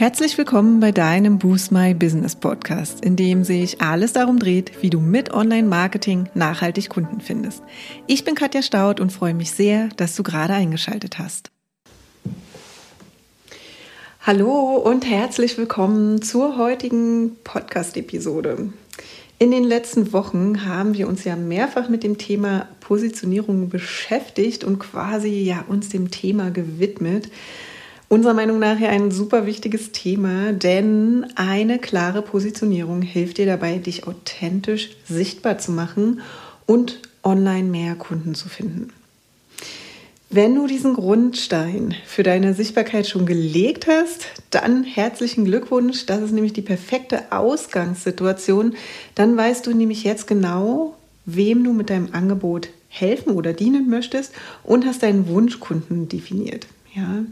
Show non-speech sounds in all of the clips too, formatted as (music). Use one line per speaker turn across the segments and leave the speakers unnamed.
Herzlich willkommen bei deinem Boost My Business Podcast, in dem sich alles darum dreht, wie du mit Online-Marketing nachhaltig Kunden findest. Ich bin Katja Staud und freue mich sehr, dass du gerade eingeschaltet hast. Hallo und herzlich willkommen zur heutigen Podcast-Episode. In den letzten Wochen haben wir uns ja mehrfach mit dem Thema Positionierung beschäftigt und quasi ja uns dem Thema gewidmet unserer Meinung nach ja ein super wichtiges Thema, denn eine klare Positionierung hilft dir dabei, dich authentisch sichtbar zu machen und online mehr Kunden zu finden. Wenn du diesen Grundstein für deine Sichtbarkeit schon gelegt hast, dann herzlichen Glückwunsch. Das ist nämlich die perfekte Ausgangssituation. Dann weißt du nämlich jetzt genau, wem du mit deinem Angebot helfen oder dienen möchtest und hast deinen Wunschkunden definiert. Ja,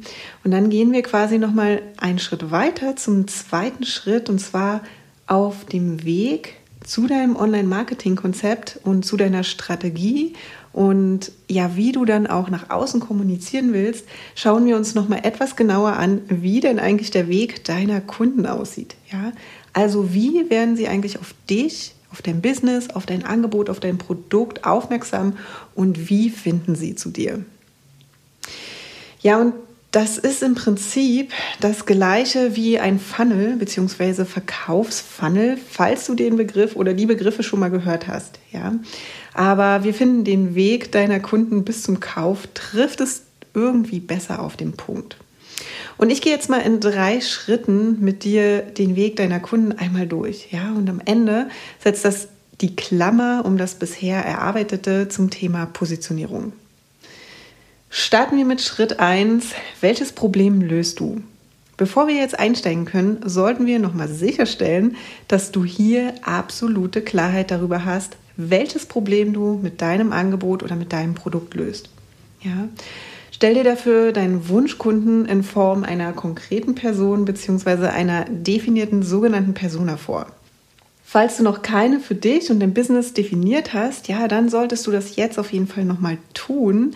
und dann gehen wir quasi noch mal einen Schritt weiter zum zweiten Schritt und zwar auf dem Weg zu deinem Online-Marketing-Konzept und zu deiner Strategie und ja, wie du dann auch nach außen kommunizieren willst, schauen wir uns noch mal etwas genauer an, wie denn eigentlich der Weg deiner Kunden aussieht. Ja, also wie werden sie eigentlich auf dich, auf dein Business, auf dein Angebot, auf dein Produkt aufmerksam und wie finden sie zu dir? Ja, und das ist im Prinzip das gleiche wie ein Funnel bzw. Verkaufsfunnel, falls du den Begriff oder die Begriffe schon mal gehört hast. Ja? Aber wir finden den Weg deiner Kunden bis zum Kauf, trifft es irgendwie besser auf den Punkt. Und ich gehe jetzt mal in drei Schritten mit dir den Weg deiner Kunden einmal durch. Ja? Und am Ende setzt das die Klammer um das bisher Erarbeitete zum Thema Positionierung. Starten wir mit Schritt 1. Welches Problem löst du? Bevor wir jetzt einsteigen können, sollten wir nochmal sicherstellen, dass du hier absolute Klarheit darüber hast, welches Problem du mit deinem Angebot oder mit deinem Produkt löst. Ja? Stell dir dafür deinen Wunschkunden in Form einer konkreten Person bzw. einer definierten sogenannten Persona vor. Falls du noch keine für dich und dein Business definiert hast, ja, dann solltest du das jetzt auf jeden Fall nochmal tun.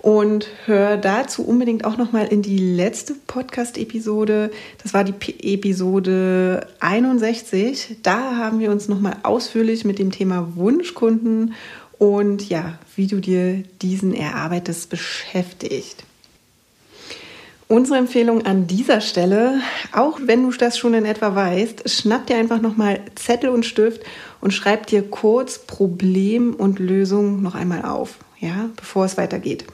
Und hör dazu unbedingt auch nochmal in die letzte Podcast-Episode. Das war die P Episode 61. Da haben wir uns nochmal ausführlich mit dem Thema Wunschkunden und ja, wie du dir diesen erarbeitest, beschäftigt. Unsere Empfehlung an dieser Stelle, auch wenn du das schon in etwa weißt, schnapp dir einfach nochmal Zettel und Stift und schreib dir kurz Problem und Lösung noch einmal auf ja, bevor es weitergeht.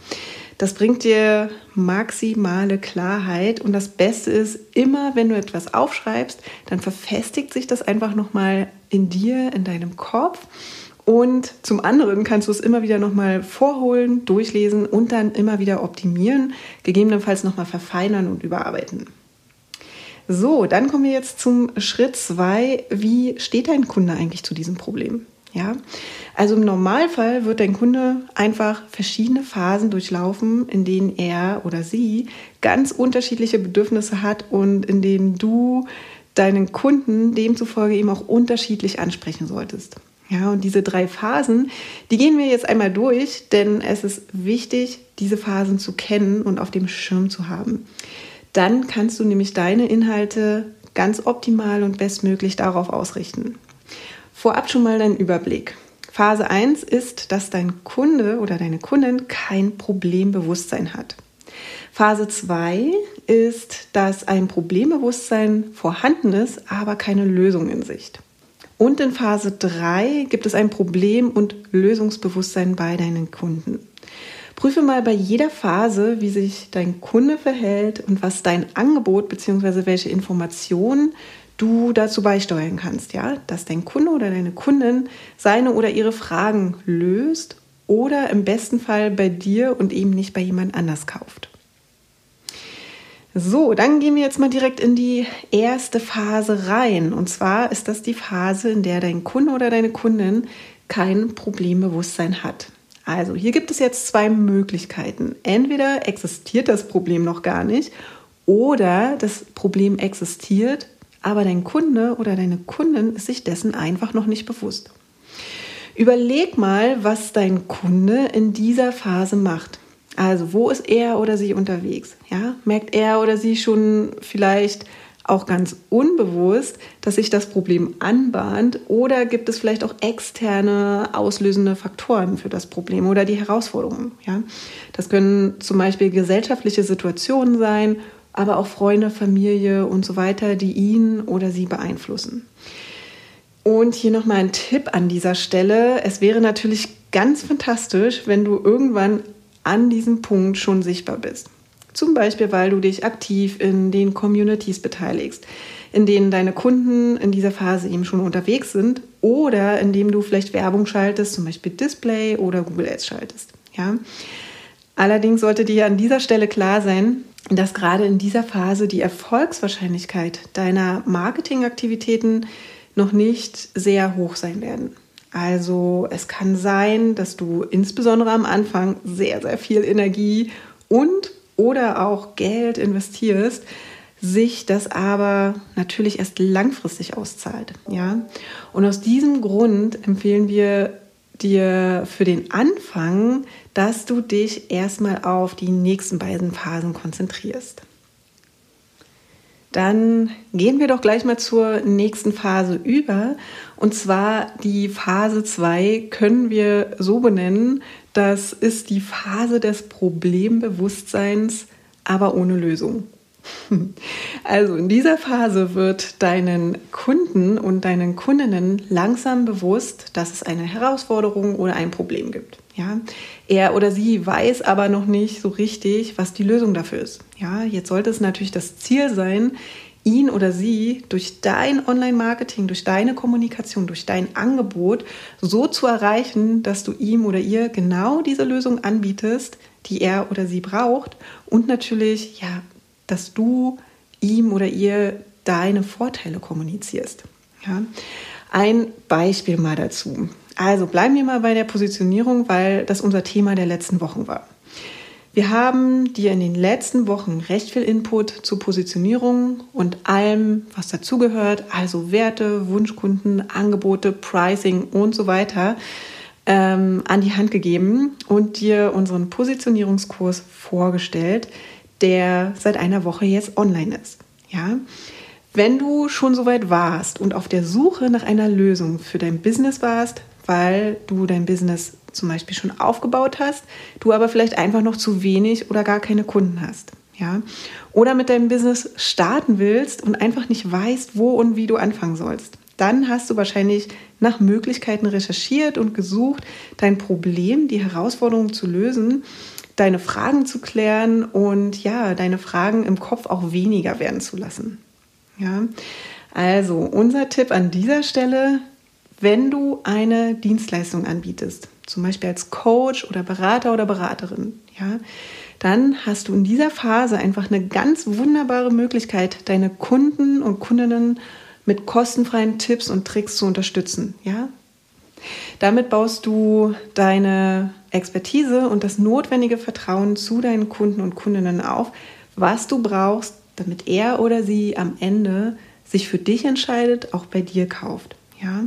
Das bringt dir maximale Klarheit und das Beste ist, immer wenn du etwas aufschreibst, dann verfestigt sich das einfach nochmal in dir, in deinem Kopf. Und zum anderen kannst du es immer wieder nochmal vorholen, durchlesen und dann immer wieder optimieren, gegebenenfalls nochmal verfeinern und überarbeiten. So, dann kommen wir jetzt zum Schritt 2. Wie steht dein Kunde eigentlich zu diesem Problem? Ja, also im Normalfall wird dein Kunde einfach verschiedene Phasen durchlaufen, in denen er oder sie ganz unterschiedliche Bedürfnisse hat und in denen du deinen Kunden demzufolge eben auch unterschiedlich ansprechen solltest. Ja, und diese drei Phasen, die gehen wir jetzt einmal durch, denn es ist wichtig, diese Phasen zu kennen und auf dem Schirm zu haben. Dann kannst du nämlich deine Inhalte ganz optimal und bestmöglich darauf ausrichten. Vorab schon mal dein Überblick. Phase 1 ist, dass dein Kunde oder deine Kundin kein Problembewusstsein hat. Phase 2 ist, dass ein Problembewusstsein vorhanden ist, aber keine Lösung in Sicht. Und in Phase 3 gibt es ein Problem- und Lösungsbewusstsein bei deinen Kunden. Prüfe mal bei jeder Phase, wie sich dein Kunde verhält und was dein Angebot bzw. welche Informationen du dazu beisteuern kannst, ja, dass dein Kunde oder deine Kundin seine oder ihre Fragen löst oder im besten Fall bei dir und eben nicht bei jemand anders kauft. So, dann gehen wir jetzt mal direkt in die erste Phase rein. Und zwar ist das die Phase, in der dein Kunde oder deine Kundin kein Problembewusstsein hat. Also hier gibt es jetzt zwei Möglichkeiten. Entweder existiert das Problem noch gar nicht oder das Problem existiert, aber dein Kunde oder deine Kundin ist sich dessen einfach noch nicht bewusst. Überleg mal, was dein Kunde in dieser Phase macht. Also, wo ist er oder sie unterwegs? Ja? Merkt er oder sie schon vielleicht auch ganz unbewusst, dass sich das Problem anbahnt oder gibt es vielleicht auch externe auslösende Faktoren für das Problem oder die Herausforderungen. Ja? Das können zum Beispiel gesellschaftliche Situationen sein, aber auch Freunde, Familie und so weiter, die ihn oder sie beeinflussen. Und hier nochmal ein Tipp an dieser Stelle. Es wäre natürlich ganz fantastisch, wenn du irgendwann an diesem Punkt schon sichtbar bist. Zum Beispiel, weil du dich aktiv in den Communities beteiligst, in denen deine Kunden in dieser Phase eben schon unterwegs sind oder indem du vielleicht Werbung schaltest, zum Beispiel Display oder Google Ads schaltest. Ja? Allerdings sollte dir an dieser Stelle klar sein, dass gerade in dieser Phase die Erfolgswahrscheinlichkeit deiner Marketingaktivitäten noch nicht sehr hoch sein werden. Also es kann sein, dass du insbesondere am Anfang sehr, sehr viel Energie und oder auch Geld investierst, sich das aber natürlich erst langfristig auszahlt. Ja? Und aus diesem Grund empfehlen wir dir für den Anfang, dass du dich erstmal auf die nächsten beiden Phasen konzentrierst. Dann gehen wir doch gleich mal zur nächsten Phase über. Und zwar die Phase 2 können wir so benennen, das ist die Phase des Problembewusstseins, aber ohne Lösung. (laughs) Also in dieser Phase wird deinen Kunden und deinen Kundinnen langsam bewusst, dass es eine Herausforderung oder ein Problem gibt. Ja, er oder sie weiß aber noch nicht so richtig, was die Lösung dafür ist. Ja, jetzt sollte es natürlich das Ziel sein, ihn oder sie durch dein Online-Marketing, durch deine Kommunikation, durch dein Angebot so zu erreichen, dass du ihm oder ihr genau diese Lösung anbietest, die er oder sie braucht und natürlich, ja, dass du ihm oder ihr deine Vorteile kommunizierst. Ja? Ein Beispiel mal dazu. Also bleiben wir mal bei der Positionierung, weil das unser Thema der letzten Wochen war. Wir haben dir in den letzten Wochen recht viel Input zur Positionierung und allem, was dazugehört, also Werte, Wunschkunden, Angebote, Pricing und so weiter, ähm, an die Hand gegeben und dir unseren Positionierungskurs vorgestellt, der seit einer Woche jetzt online ist. Ja? Wenn du schon so weit warst und auf der Suche nach einer Lösung für dein Business warst, weil du dein Business zum Beispiel schon aufgebaut hast, du aber vielleicht einfach noch zu wenig oder gar keine Kunden hast. Ja? Oder mit deinem Business starten willst und einfach nicht weißt, wo und wie du anfangen sollst. Dann hast du wahrscheinlich nach Möglichkeiten recherchiert und gesucht, dein Problem, die Herausforderung zu lösen, deine Fragen zu klären und ja, deine Fragen im Kopf auch weniger werden zu lassen. Ja? Also, unser Tipp an dieser Stelle, wenn du eine Dienstleistung anbietest, zum Beispiel als Coach oder Berater oder Beraterin, ja, dann hast du in dieser Phase einfach eine ganz wunderbare Möglichkeit, deine Kunden und Kundinnen mit kostenfreien Tipps und Tricks zu unterstützen. Ja? Damit baust du deine Expertise und das notwendige Vertrauen zu deinen Kunden und Kundinnen auf, was du brauchst, damit er oder sie am Ende sich für dich entscheidet, auch bei dir kauft. Ja?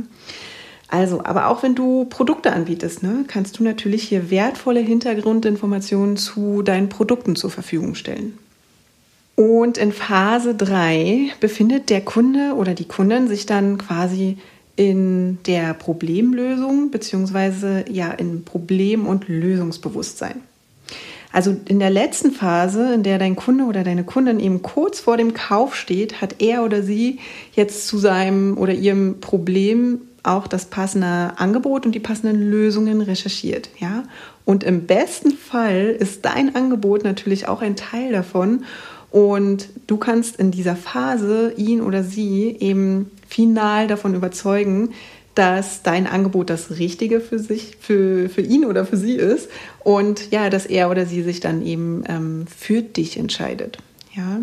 Also, aber auch wenn du Produkte anbietest, ne, kannst du natürlich hier wertvolle Hintergrundinformationen zu deinen Produkten zur Verfügung stellen. Und in Phase 3 befindet der Kunde oder die Kundin sich dann quasi in der Problemlösung beziehungsweise ja in Problem- und Lösungsbewusstsein. Also in der letzten Phase, in der dein Kunde oder deine Kundin eben kurz vor dem Kauf steht, hat er oder sie jetzt zu seinem oder ihrem Problem auch das passende Angebot und die passenden Lösungen recherchiert, ja? Und im besten Fall ist dein Angebot natürlich auch ein Teil davon und du kannst in dieser Phase ihn oder sie eben final davon überzeugen, dass dein Angebot das Richtige für sich, für, für ihn oder für sie ist und ja, dass er oder sie sich dann eben ähm, für dich entscheidet. Ja.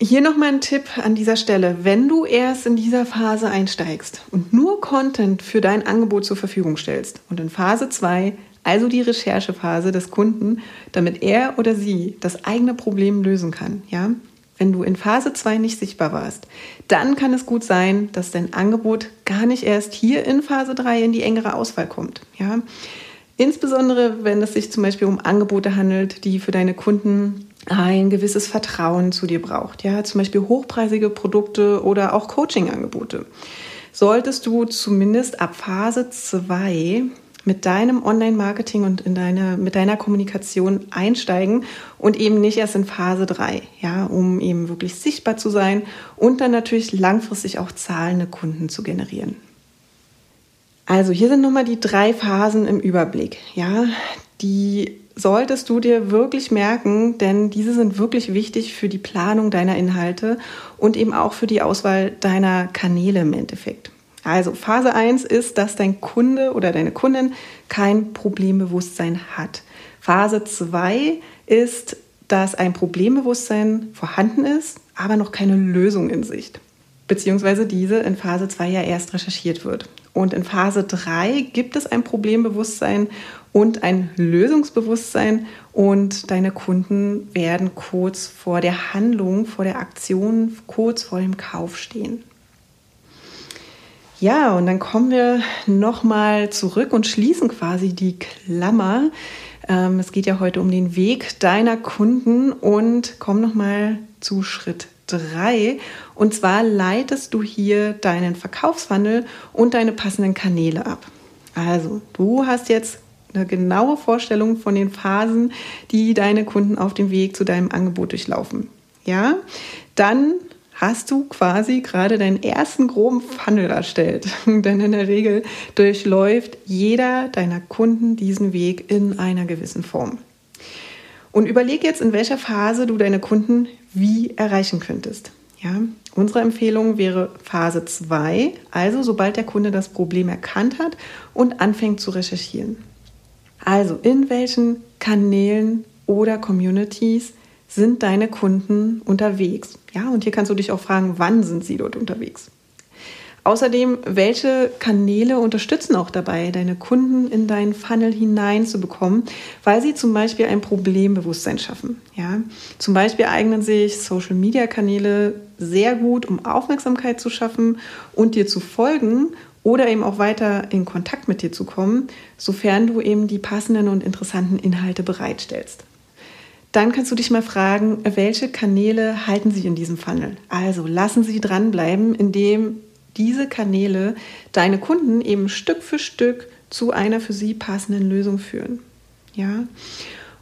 Hier nochmal ein Tipp an dieser Stelle. Wenn du erst in dieser Phase einsteigst und nur Content für dein Angebot zur Verfügung stellst und in Phase 2, also die Recherchephase des Kunden, damit er oder sie das eigene Problem lösen kann, ja, wenn du in Phase 2 nicht sichtbar warst, dann kann es gut sein, dass dein Angebot gar nicht erst hier in Phase 3 in die engere Auswahl kommt. Ja? Insbesondere, wenn es sich zum Beispiel um Angebote handelt, die für deine Kunden ein gewisses Vertrauen zu dir braucht. Ja, zum Beispiel hochpreisige Produkte oder auch Coaching-Angebote. Solltest du zumindest ab Phase 2 mit deinem Online-Marketing und in deine, mit deiner Kommunikation einsteigen und eben nicht erst in Phase 3, ja, um eben wirklich sichtbar zu sein und dann natürlich langfristig auch zahlende Kunden zu generieren. Also hier sind nochmal die drei Phasen im Überblick, ja, die solltest du dir wirklich merken, denn diese sind wirklich wichtig für die Planung deiner Inhalte und eben auch für die Auswahl deiner Kanäle im Endeffekt. Also Phase 1 ist, dass dein Kunde oder deine Kundin kein Problembewusstsein hat. Phase 2 ist, dass ein Problembewusstsein vorhanden ist, aber noch keine Lösung in Sicht. Beziehungsweise diese in Phase 2 ja erst recherchiert wird. Und in Phase 3 gibt es ein Problembewusstsein und ein Lösungsbewusstsein und deine Kunden werden kurz vor der Handlung, vor der Aktion, kurz vor dem Kauf stehen. Ja, und dann kommen wir nochmal zurück und schließen quasi die Klammer. Ähm, es geht ja heute um den Weg deiner Kunden und kommen nochmal zu Schritt 3. Und zwar leitest du hier deinen Verkaufsfunnel und deine passenden Kanäle ab. Also, du hast jetzt eine genaue Vorstellung von den Phasen, die deine Kunden auf dem Weg zu deinem Angebot durchlaufen. Ja, dann hast du quasi gerade deinen ersten groben Funnel erstellt. (laughs) Denn in der Regel durchläuft jeder deiner Kunden diesen Weg in einer gewissen Form. Und überleg jetzt, in welcher Phase du deine Kunden wie erreichen könntest. Ja, unsere Empfehlung wäre Phase 2, also sobald der Kunde das Problem erkannt hat und anfängt zu recherchieren. Also in welchen Kanälen oder Communities sind deine Kunden unterwegs? Ja, und hier kannst du dich auch fragen, wann sind sie dort unterwegs? Außerdem, welche Kanäle unterstützen auch dabei, deine Kunden in deinen Funnel hineinzubekommen, weil sie zum Beispiel ein Problembewusstsein schaffen. Ja? Zum Beispiel eignen sich Social-Media-Kanäle sehr gut, um Aufmerksamkeit zu schaffen und dir zu folgen oder eben auch weiter in Kontakt mit dir zu kommen, sofern du eben die passenden und interessanten Inhalte bereitstellst. Dann kannst du dich mal fragen, welche Kanäle halten Sie in diesem Funnel? Also lassen Sie dranbleiben, indem diese Kanäle deine Kunden eben Stück für Stück zu einer für sie passenden Lösung führen. Ja?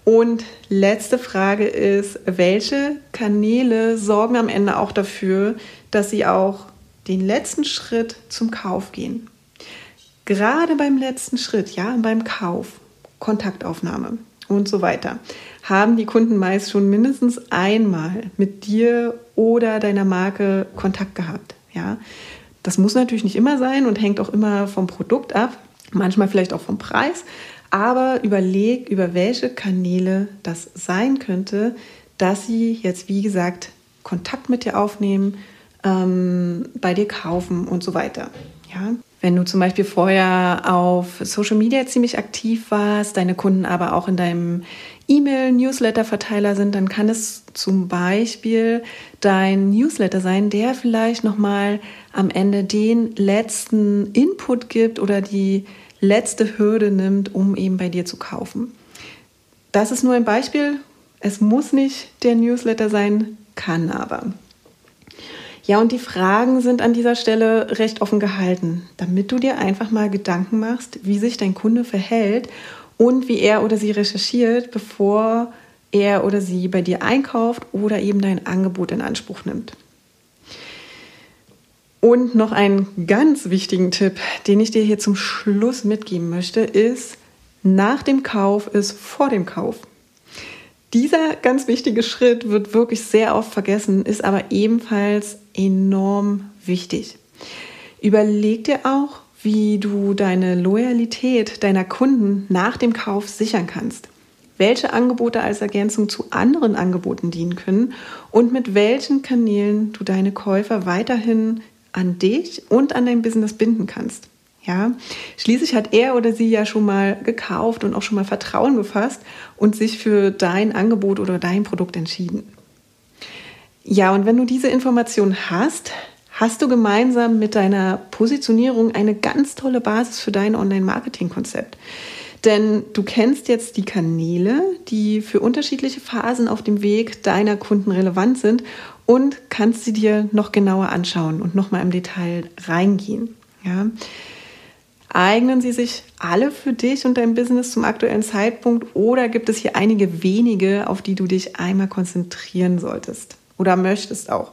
Und letzte Frage ist, welche Kanäle sorgen am Ende auch dafür, dass sie auch den letzten Schritt zum Kauf gehen? Gerade beim letzten Schritt, ja, beim Kauf, Kontaktaufnahme und so weiter, haben die Kunden meist schon mindestens einmal mit dir oder deiner Marke Kontakt gehabt. Ja, das muss natürlich nicht immer sein und hängt auch immer vom Produkt ab, manchmal vielleicht auch vom Preis. Aber überleg, über welche Kanäle das sein könnte, dass sie jetzt, wie gesagt, Kontakt mit dir aufnehmen, ähm, bei dir kaufen und so weiter. Ja? Wenn du zum Beispiel vorher auf Social Media ziemlich aktiv warst, deine Kunden aber auch in deinem E-Mail-Newsletter-Verteiler sind, dann kann es zum Beispiel dein Newsletter sein, der vielleicht nochmal am Ende den letzten Input gibt oder die letzte Hürde nimmt, um eben bei dir zu kaufen. Das ist nur ein Beispiel. Es muss nicht der Newsletter sein, kann aber. Ja, und die Fragen sind an dieser Stelle recht offen gehalten, damit du dir einfach mal Gedanken machst, wie sich dein Kunde verhält und wie er oder sie recherchiert, bevor er oder sie bei dir einkauft oder eben dein Angebot in Anspruch nimmt. Und noch einen ganz wichtigen Tipp, den ich dir hier zum Schluss mitgeben möchte, ist, nach dem Kauf ist vor dem Kauf. Dieser ganz wichtige Schritt wird wirklich sehr oft vergessen, ist aber ebenfalls enorm wichtig. Überleg dir auch, wie du deine Loyalität deiner Kunden nach dem Kauf sichern kannst, welche Angebote als Ergänzung zu anderen Angeboten dienen können und mit welchen Kanälen du deine Käufer weiterhin an dich und an dein Business binden kannst. Ja, schließlich hat er oder sie ja schon mal gekauft und auch schon mal Vertrauen gefasst und sich für dein Angebot oder dein Produkt entschieden. Ja, und wenn du diese Information hast, hast du gemeinsam mit deiner Positionierung eine ganz tolle Basis für dein Online-Marketing-Konzept. Denn du kennst jetzt die Kanäle, die für unterschiedliche Phasen auf dem Weg deiner Kunden relevant sind und kannst sie dir noch genauer anschauen und nochmal im Detail reingehen. Ja. Eignen sie sich alle für dich und dein Business zum aktuellen Zeitpunkt oder gibt es hier einige wenige, auf die du dich einmal konzentrieren solltest oder möchtest auch?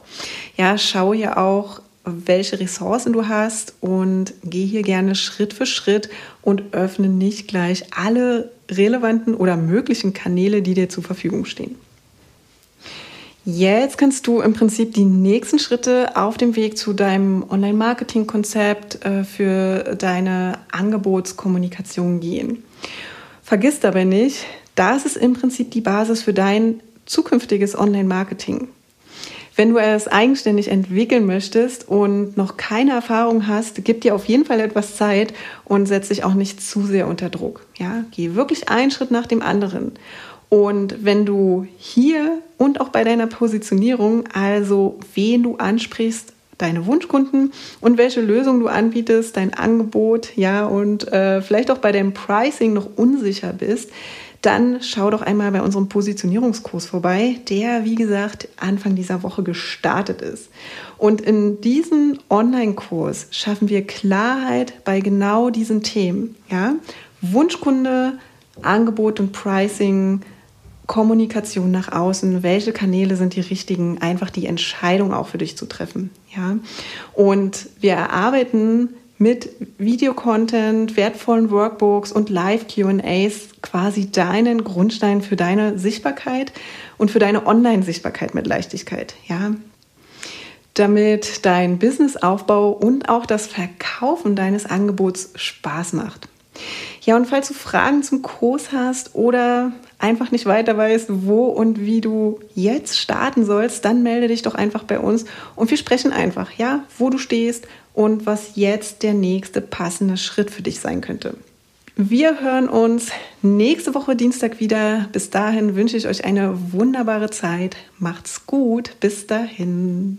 Ja, schau hier auch, welche Ressourcen du hast und geh hier gerne Schritt für Schritt und öffne nicht gleich alle relevanten oder möglichen Kanäle, die dir zur Verfügung stehen. Jetzt kannst du im Prinzip die nächsten Schritte auf dem Weg zu deinem Online-Marketing-Konzept äh, für deine Angebotskommunikation gehen. Vergiss dabei nicht, das ist im Prinzip die Basis für dein zukünftiges Online-Marketing. Wenn du es eigenständig entwickeln möchtest und noch keine Erfahrung hast, gib dir auf jeden Fall etwas Zeit und setz dich auch nicht zu sehr unter Druck. Ja, geh wirklich einen Schritt nach dem anderen. Und wenn du hier und auch bei deiner Positionierung, also wen du ansprichst, deine Wunschkunden und welche Lösung du anbietest, dein Angebot, ja, und äh, vielleicht auch bei deinem Pricing noch unsicher bist, dann schau doch einmal bei unserem Positionierungskurs vorbei, der, wie gesagt, Anfang dieser Woche gestartet ist. Und in diesem Online-Kurs schaffen wir Klarheit bei genau diesen Themen. Ja? Wunschkunde, Angebot und Pricing, Kommunikation nach außen, welche Kanäle sind die richtigen, einfach die Entscheidung auch für dich zu treffen. Ja? Und wir erarbeiten mit Videocontent, wertvollen Workbooks und Live-QAs quasi deinen Grundstein für deine Sichtbarkeit und für deine Online-Sichtbarkeit mit Leichtigkeit. Ja? Damit dein Businessaufbau und auch das Verkaufen deines Angebots Spaß macht. Ja, und falls du Fragen zum Kurs hast oder einfach nicht weiter weißt, wo und wie du jetzt starten sollst, dann melde dich doch einfach bei uns und wir sprechen einfach, ja, wo du stehst und was jetzt der nächste passende Schritt für dich sein könnte. Wir hören uns nächste Woche Dienstag wieder. Bis dahin wünsche ich euch eine wunderbare Zeit. Macht's gut. Bis dahin.